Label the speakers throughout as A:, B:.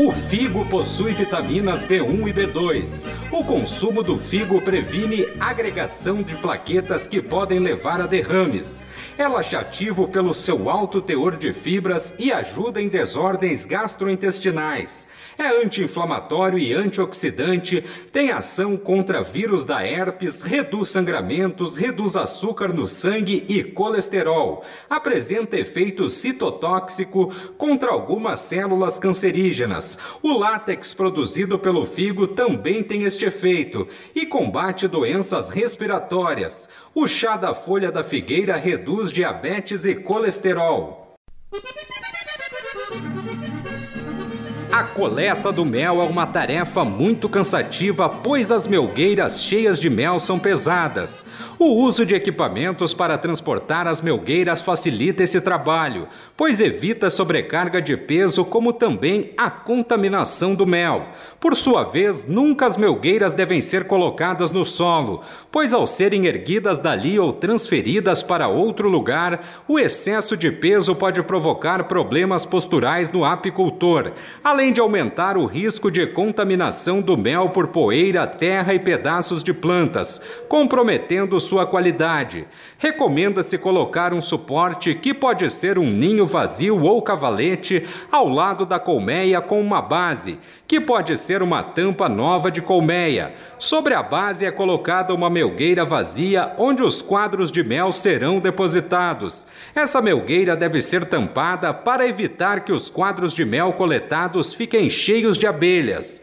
A: O figo possui vitaminas B1 e B2. O consumo do figo previne agregação de plaquetas que podem levar a derrames. É laxativo pelo seu alto teor de fibras e ajuda em desordens gastrointestinais. É anti-inflamatório e antioxidante, tem ação contra vírus da herpes, reduz sangramentos, reduz açúcar no sangue e colesterol. Apresenta efeito citotóxico contra algumas células cancerígenas. O látex produzido pelo figo também tem este efeito e combate doenças respiratórias. O chá da folha da figueira reduz diabetes e colesterol. A coleta do mel é uma tarefa muito cansativa, pois as melgueiras cheias de mel são pesadas. O uso de equipamentos para transportar as melgueiras facilita esse trabalho, pois evita sobrecarga de peso, como também a contaminação do mel. Por sua vez, nunca as melgueiras devem ser colocadas no solo, pois ao serem erguidas dali ou transferidas para outro lugar, o excesso de peso pode provocar problemas posturais no apicultor, além de aumentar o risco de contaminação do mel por poeira, terra e pedaços de plantas, comprometendo sua qualidade. Recomenda-se colocar um suporte que pode ser um ninho vazio ou cavalete ao lado da colmeia com uma base, que pode ser uma tampa nova de colmeia. Sobre a base é colocada uma melgueira vazia onde os quadros de mel serão depositados. Essa melgueira deve ser tampada para evitar que os quadros de mel coletados fiquem cheios de abelhas.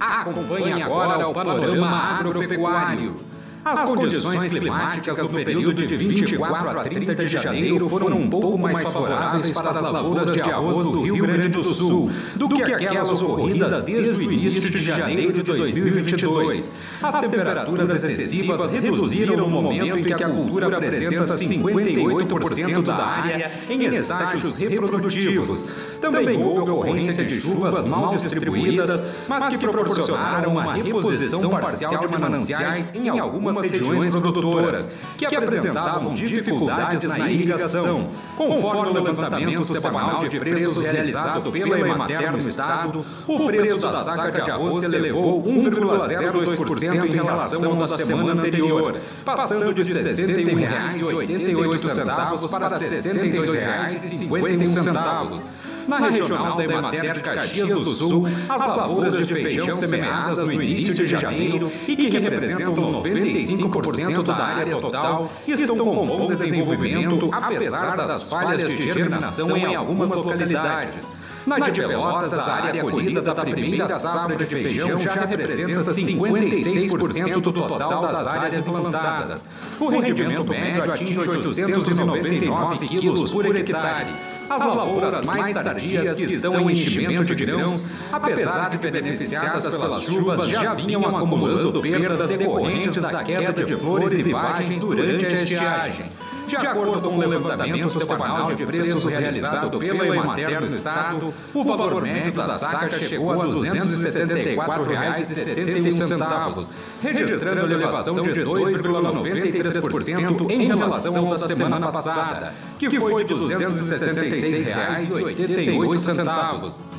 A: Acompanhe agora o panorama agropecuário. As condições climáticas no período de 24 a 30 de janeiro foram um pouco mais favoráveis para as lavouras de arroz do Rio Grande do Sul do que aquelas ocorridas desde o início de janeiro de 2022. As temperaturas excessivas reduziram o momento em que a cultura apresenta 58% da área em estágios reprodutivos. Também houve ocorrência de chuvas mal distribuídas, mas que proporcionaram uma reposição parcial de mananciais em algumas regiões produtoras, que apresentavam dificuldades na irrigação. Conforme o levantamento semanal de preços realizado pela Emater no Estado, o preço da saca de arroz se elevou 1,02% em relação da semana anterior, passando de R$ 61,88 para R$ 62,51. Na regional da Emater de Caxias do Sul, as lavouras de feijão semeadas no início de janeiro e que representam 95% da área total estão com bom desenvolvimento, apesar das falhas de germinação em algumas localidades. Na de Pelotas, a área colhida da primeira safra de feijão já representa 56% do total das áreas implantadas. O rendimento médio atinge 899 quilos por hectare. As lavouras mais tardias que estão em enchimento de grãos, apesar de beneficiadas pelas chuvas, já vinham acumulando perdas decorrentes da queda de flores e vagens durante a estiagem. De acordo com o levantamento semanal de preços realizado pela Emater no Estado, o valor médio da saca chegou a R$ 274,71, registrando elevação de 2,93% em relação da semana passada, que foi de R$ 266,88.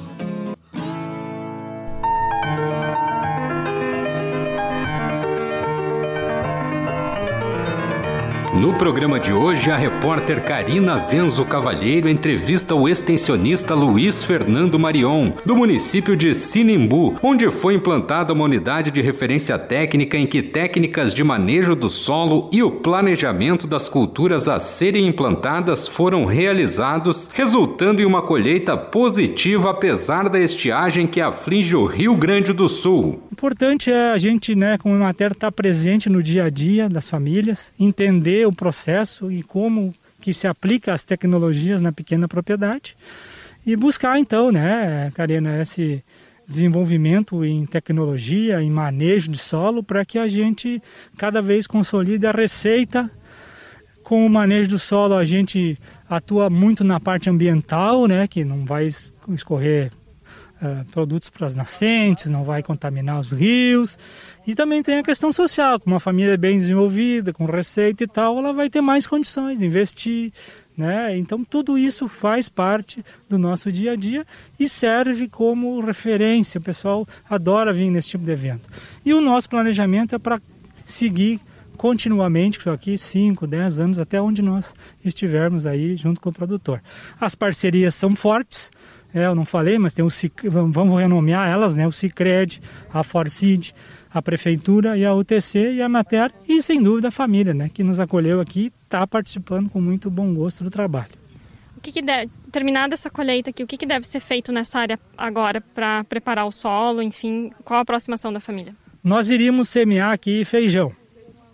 A: No programa de hoje, a repórter Karina Venzo Cavalheiro entrevista o extensionista Luiz Fernando Marion, do município de Sinimbu, onde foi implantada uma unidade de referência técnica em que técnicas de manejo do solo e o planejamento das culturas a serem implantadas foram realizados, resultando em uma colheita positiva apesar da estiagem que aflige o Rio Grande do Sul.
B: Importante é a gente, né, como matéria, estar presente no dia a dia das famílias, entender o processo e como que se aplica as tecnologias na pequena propriedade e buscar então, né, Karina, esse desenvolvimento em tecnologia, em manejo de solo, para que a gente cada vez consolide a receita. Com o manejo do solo, a gente atua muito na parte ambiental, né, que não vai escorrer uh, produtos para as nascentes, não vai contaminar os rios. E também tem a questão social, com uma família bem desenvolvida, com receita e tal, ela vai ter mais condições de investir, né? Então tudo isso faz parte do nosso dia a dia e serve como referência. O pessoal adora vir nesse tipo de evento. E o nosso planejamento é para seguir continuamente isso aqui 5, 10 anos até onde nós estivermos aí junto com o produtor. As parcerias são fortes. É, eu não falei, mas tem o vamos renomear elas, né? O Cicred, a Forcid, a prefeitura e a UTC e a Mater e sem dúvida a família, né, que nos acolheu aqui, está participando com muito bom gosto do trabalho.
C: O que, que deve, terminada essa colheita aqui, o que, que deve ser feito nessa área agora para preparar o solo, enfim, qual a aproximação da família?
B: Nós iríamos semear aqui feijão.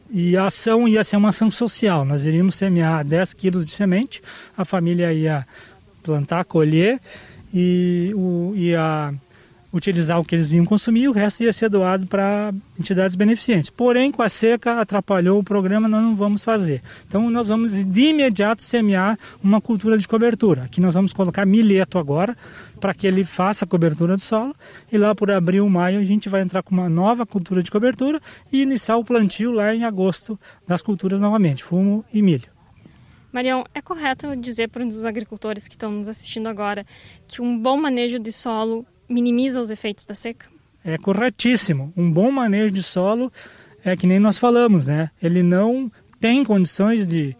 B: E a ação ia ser uma ação social. Nós iríamos semear 10 quilos de semente, a família ia plantar, colher e, o, e a utilizar o que eles iam consumir o resto ia ser doado para entidades beneficentes. Porém, com a seca atrapalhou o programa, nós não vamos fazer. Então, nós vamos de imediato semear uma cultura de cobertura. Aqui nós vamos colocar milheto agora, para que ele faça a cobertura do solo. E lá por abril, maio, a gente vai entrar com uma nova cultura de cobertura e iniciar o plantio lá em agosto das culturas novamente, fumo e milho.
C: Marião, é correto dizer para os agricultores que estão nos assistindo agora que um bom manejo de solo minimiza os efeitos da seca?
B: É corretíssimo. Um bom manejo de solo é que nem nós falamos, né? Ele não tem condições de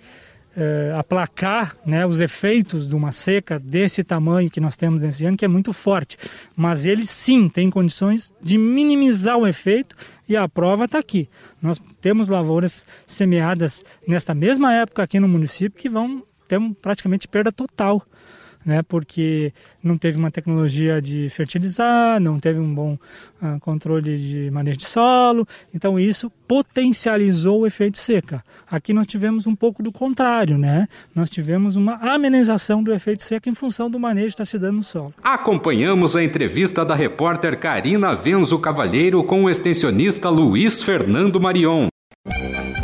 B: é, aplacar né, os efeitos de uma seca desse tamanho que nós temos esse ano, que é muito forte. Mas ele sim tem condições de minimizar o efeito e a prova está aqui. Nós temos lavouras semeadas nesta mesma época aqui no município que vão ter praticamente perda total né, porque não teve uma tecnologia de fertilizar, não teve um bom uh, controle de manejo de solo, então isso potencializou o efeito seca. Aqui nós tivemos um pouco do contrário, né? Nós tivemos uma amenização do efeito seca em função do manejo que está se dando no solo.
A: Acompanhamos a entrevista da repórter Karina Venzo Cavalheiro com o extensionista Luiz Fernando Marion.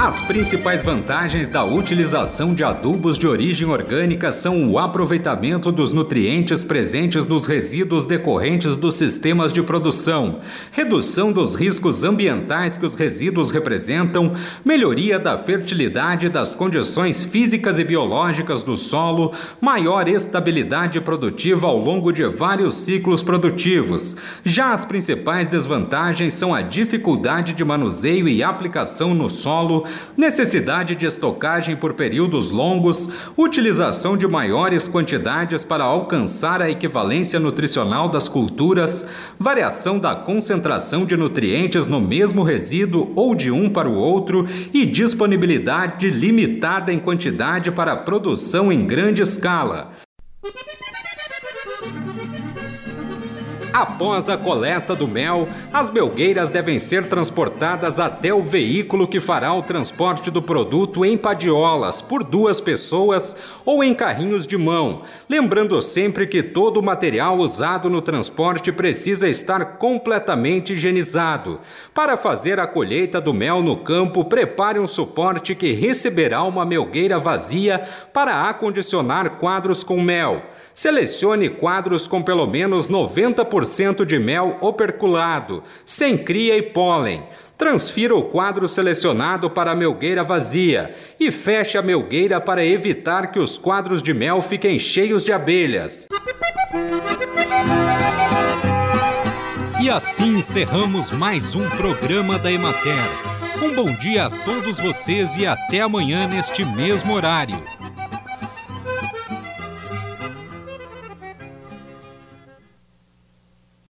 A: As principais vantagens da utilização de adubos de origem orgânica são o aproveitamento dos nutrientes presentes nos resíduos decorrentes dos sistemas de produção, redução dos riscos ambientais que os resíduos representam, melhoria da fertilidade das condições físicas e biológicas do solo, maior estabilidade produtiva ao longo de vários ciclos produtivos. Já as principais desvantagens são a dificuldade de manuseio e aplicação no solo necessidade de estocagem por períodos longos, utilização de maiores quantidades para alcançar a equivalência nutricional das culturas, variação da concentração de nutrientes no mesmo resíduo ou de um para o outro e disponibilidade limitada em quantidade para produção em grande escala. Após a coleta do mel, as melgueiras devem ser transportadas até o veículo que fará o transporte do produto em padiolas por duas pessoas ou em carrinhos de mão, lembrando sempre que todo o material usado no transporte precisa estar completamente higienizado. Para fazer a colheita do mel no campo, prepare um suporte que receberá uma melgueira vazia para acondicionar quadros com mel. Selecione quadros com pelo menos 90% de mel operculado, sem cria e pólen. Transfira o quadro selecionado para a melgueira vazia e feche a melgueira para evitar que os quadros de mel fiquem cheios de abelhas. E assim encerramos mais um programa da Emater. Um bom dia a todos vocês e até amanhã neste mesmo horário.